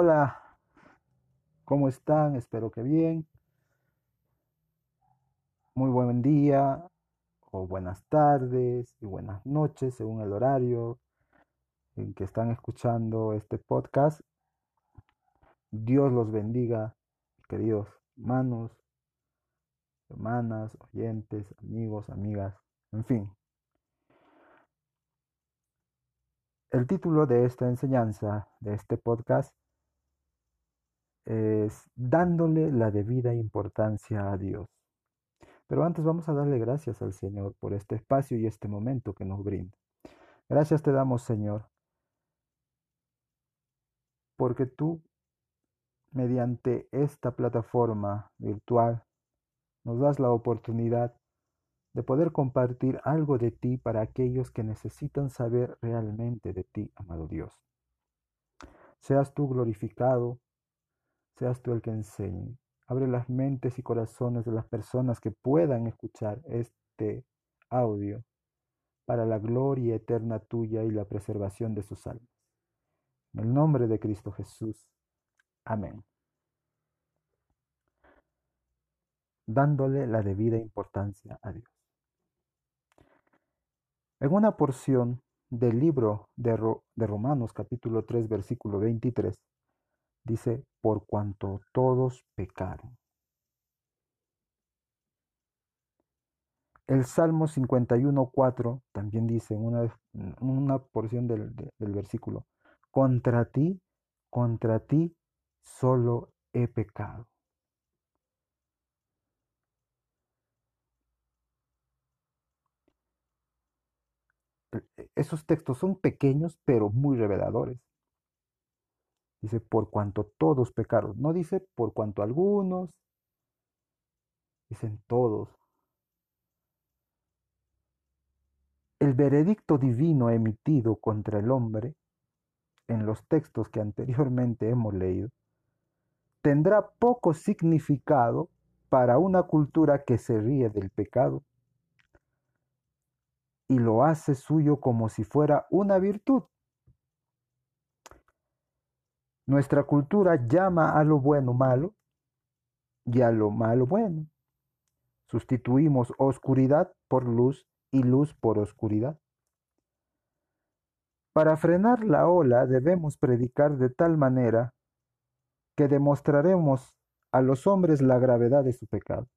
Hola, ¿cómo están? Espero que bien. Muy buen día o buenas tardes y buenas noches según el horario en que están escuchando este podcast. Dios los bendiga, queridos hermanos, hermanas, oyentes, amigos, amigas, en fin. El título de esta enseñanza, de este podcast, es dándole la debida importancia a Dios. Pero antes vamos a darle gracias al Señor por este espacio y este momento que nos brinda. Gracias te damos, Señor, porque tú, mediante esta plataforma virtual, nos das la oportunidad de poder compartir algo de ti para aquellos que necesitan saber realmente de ti, amado Dios. Seas tú glorificado, seas tú el que enseñe. Abre las mentes y corazones de las personas que puedan escuchar este audio para la gloria eterna tuya y la preservación de sus almas. En el nombre de Cristo Jesús. Amén. Dándole la debida importancia a Dios. En una porción del libro de, Romanos capítulo 3 versículo 23 dice, por cuanto todos pecaron. El Salmo 51.4 también dice en una, una porción del, del versículo, contra ti, contra ti solo he pecado. esos textos son pequeños pero muy reveladores. Dice, por cuanto todos pecaron. No dice por cuanto algunos. Dicen todos. El veredicto divino emitido contra el hombre, en los textos que anteriormente hemos leído, tendrá poco significado para una cultura que se ríe del pecado y lo hace suyo como si fuera una virtud. Nuestra cultura llama a lo bueno malo y a lo malo bueno. Sustituimos oscuridad por luz y luz por oscuridad. Para frenar la ola debemos predicar de tal manera que demostraremos a los hombres la gravedad de su pecado.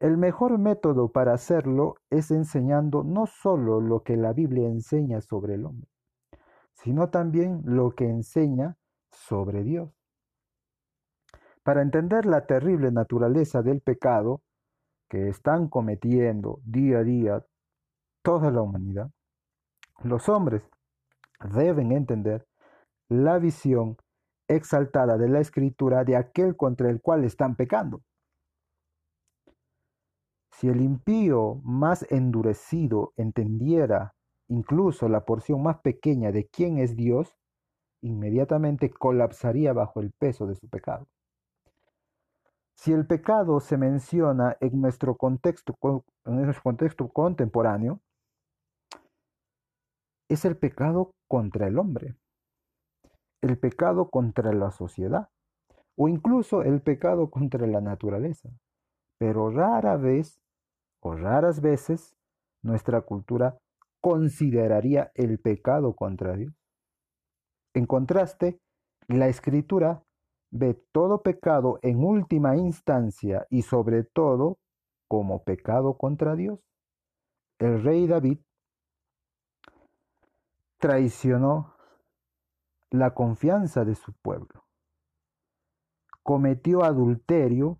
El mejor método para hacerlo es enseñando no solo lo que la Biblia enseña sobre el hombre, sino también lo que enseña sobre Dios. Para entender la terrible naturaleza del pecado que están cometiendo día a día toda la humanidad, los hombres deben entender la visión exaltada de la escritura de aquel contra el cual están pecando. Si el impío más endurecido entendiera incluso la porción más pequeña de quién es Dios, inmediatamente colapsaría bajo el peso de su pecado. Si el pecado se menciona en nuestro contexto, en nuestro contexto contemporáneo, es el pecado contra el hombre, el pecado contra la sociedad o incluso el pecado contra la naturaleza. Pero rara vez o raras veces nuestra cultura consideraría el pecado contra Dios. En contraste, la escritura ve todo pecado en última instancia y sobre todo como pecado contra Dios. El rey David traicionó la confianza de su pueblo, cometió adulterio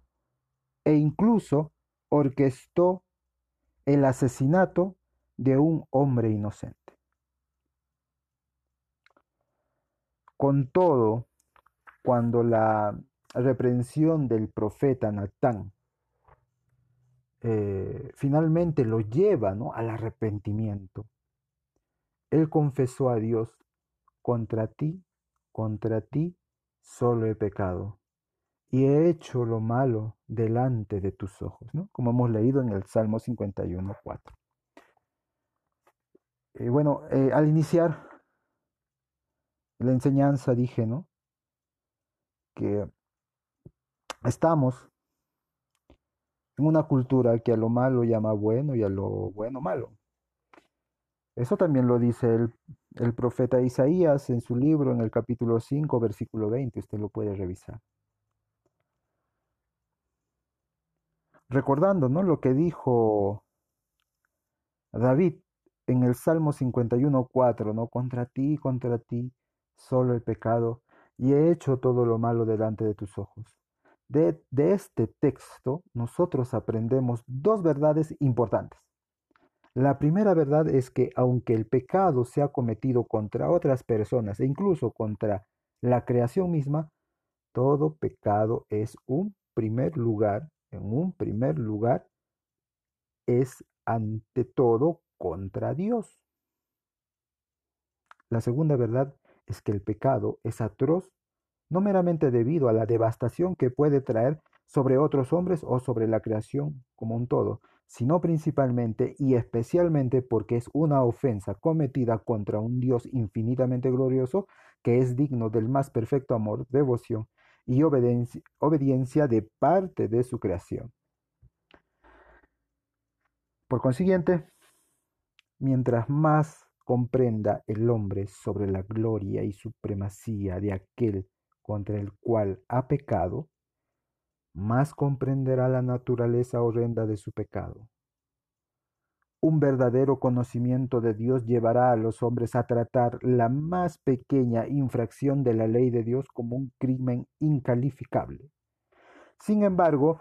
e incluso orquestó el asesinato de un hombre inocente. Con todo, cuando la reprensión del profeta Natán eh, finalmente lo lleva ¿no? al arrepentimiento, él confesó a Dios, contra ti, contra ti solo he pecado y he hecho lo malo delante de tus ojos, ¿no? Como hemos leído en el Salmo 51, 4. Eh, bueno, eh, al iniciar la enseñanza dije, ¿no? que estamos en una cultura que a lo malo llama bueno y a lo bueno malo. Eso también lo dice el, el profeta Isaías en su libro en el capítulo 5, versículo 20. Usted lo puede revisar. Recordando ¿no? lo que dijo David en el Salmo 51.4, ¿no? Contra ti, contra ti, solo el pecado, y he hecho todo lo malo delante de tus ojos. De, de este texto nosotros aprendemos dos verdades importantes. La primera verdad es que aunque el pecado sea cometido contra otras personas e incluso contra la creación misma, todo pecado es un primer lugar, en un primer lugar, es ante todo contra Dios. La segunda verdad es que el pecado es atroz no meramente debido a la devastación que puede traer sobre otros hombres o sobre la creación como un todo, sino principalmente y especialmente porque es una ofensa cometida contra un Dios infinitamente glorioso que es digno del más perfecto amor, devoción y obediencia, obediencia de parte de su creación. Por consiguiente, Mientras más comprenda el hombre sobre la gloria y supremacía de aquel contra el cual ha pecado, más comprenderá la naturaleza horrenda de su pecado. Un verdadero conocimiento de Dios llevará a los hombres a tratar la más pequeña infracción de la ley de Dios como un crimen incalificable. Sin embargo,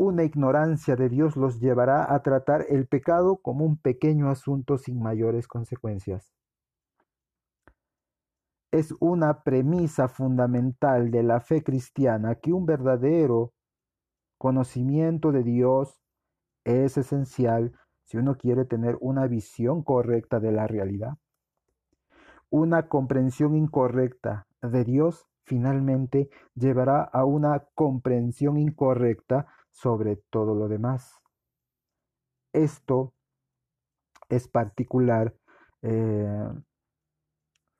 una ignorancia de Dios los llevará a tratar el pecado como un pequeño asunto sin mayores consecuencias. Es una premisa fundamental de la fe cristiana que un verdadero conocimiento de Dios es esencial si uno quiere tener una visión correcta de la realidad. Una comprensión incorrecta de Dios finalmente llevará a una comprensión incorrecta sobre todo lo demás. Esto es particular, eh,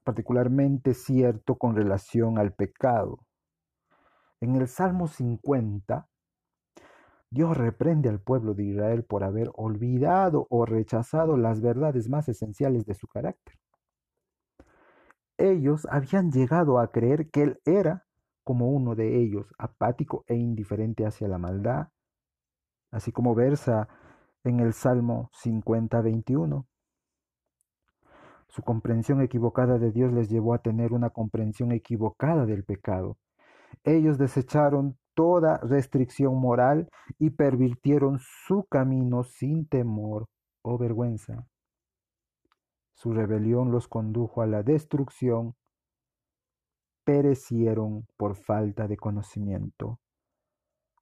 particularmente cierto con relación al pecado. En el Salmo 50, Dios reprende al pueblo de Israel por haber olvidado o rechazado las verdades más esenciales de su carácter. Ellos habían llegado a creer que Él era como uno de ellos, apático e indiferente hacia la maldad, así como versa en el Salmo 50, 21. Su comprensión equivocada de Dios les llevó a tener una comprensión equivocada del pecado. Ellos desecharon toda restricción moral y pervirtieron su camino sin temor o vergüenza. Su rebelión los condujo a la destrucción perecieron por falta de conocimiento,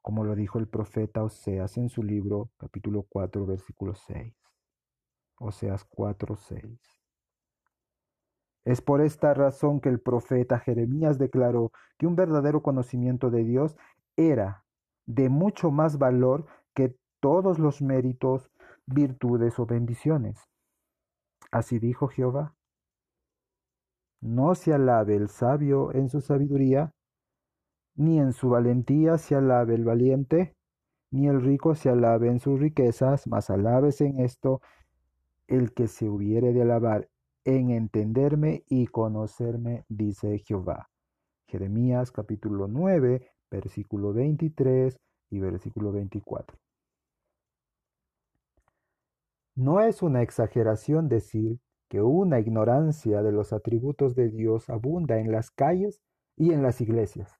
como lo dijo el profeta Oseas en su libro capítulo 4 versículo 6. Oseas 4, 6. Es por esta razón que el profeta Jeremías declaró que un verdadero conocimiento de Dios era de mucho más valor que todos los méritos, virtudes o bendiciones. Así dijo Jehová. No se alabe el sabio en su sabiduría, ni en su valentía se alabe el valiente, ni el rico se alabe en sus riquezas, mas alabes en esto el que se hubiere de alabar en entenderme y conocerme, dice Jehová. Jeremías capítulo 9, versículo 23 y versículo 24. No es una exageración decir que una ignorancia de los atributos de Dios abunda en las calles y en las iglesias.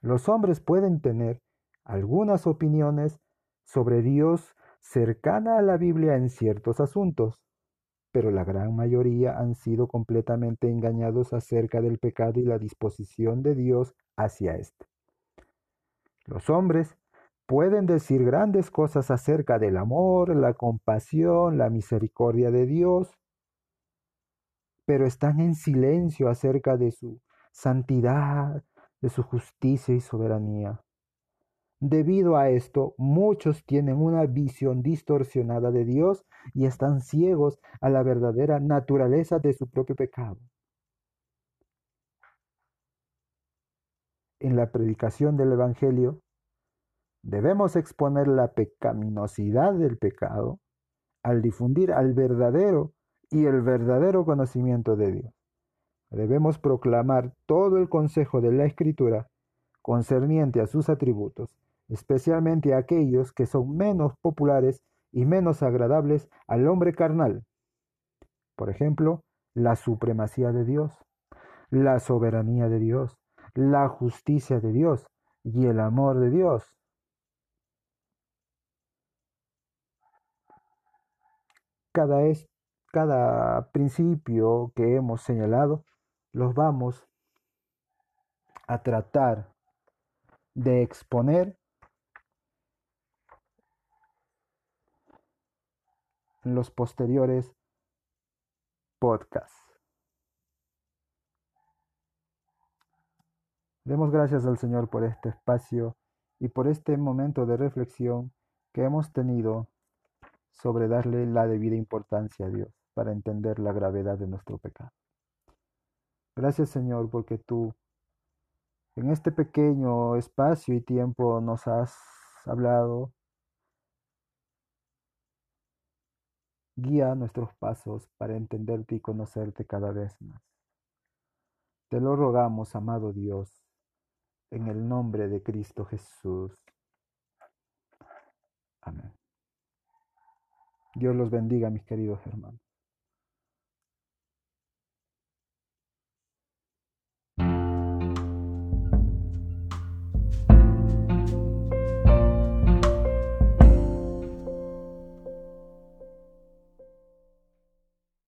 Los hombres pueden tener algunas opiniones sobre Dios cercana a la Biblia en ciertos asuntos, pero la gran mayoría han sido completamente engañados acerca del pecado y la disposición de Dios hacia éste. Los hombres pueden decir grandes cosas acerca del amor, la compasión, la misericordia de Dios, pero están en silencio acerca de su santidad, de su justicia y soberanía. Debido a esto, muchos tienen una visión distorsionada de Dios y están ciegos a la verdadera naturaleza de su propio pecado. en la predicación del Evangelio, debemos exponer la pecaminosidad del pecado al difundir al verdadero y el verdadero conocimiento de Dios. Debemos proclamar todo el consejo de la Escritura concerniente a sus atributos, especialmente aquellos que son menos populares y menos agradables al hombre carnal. Por ejemplo, la supremacía de Dios, la soberanía de Dios, la justicia de Dios y el amor de Dios. Cada, cada principio que hemos señalado los vamos a tratar de exponer en los posteriores podcasts. Demos gracias al Señor por este espacio y por este momento de reflexión que hemos tenido sobre darle la debida importancia a Dios para entender la gravedad de nuestro pecado. Gracias Señor porque tú en este pequeño espacio y tiempo nos has hablado. Guía nuestros pasos para entenderte y conocerte cada vez más. Te lo rogamos, amado Dios, en el nombre de Cristo Jesús. Amén. Dios los bendiga, mis queridos hermanos.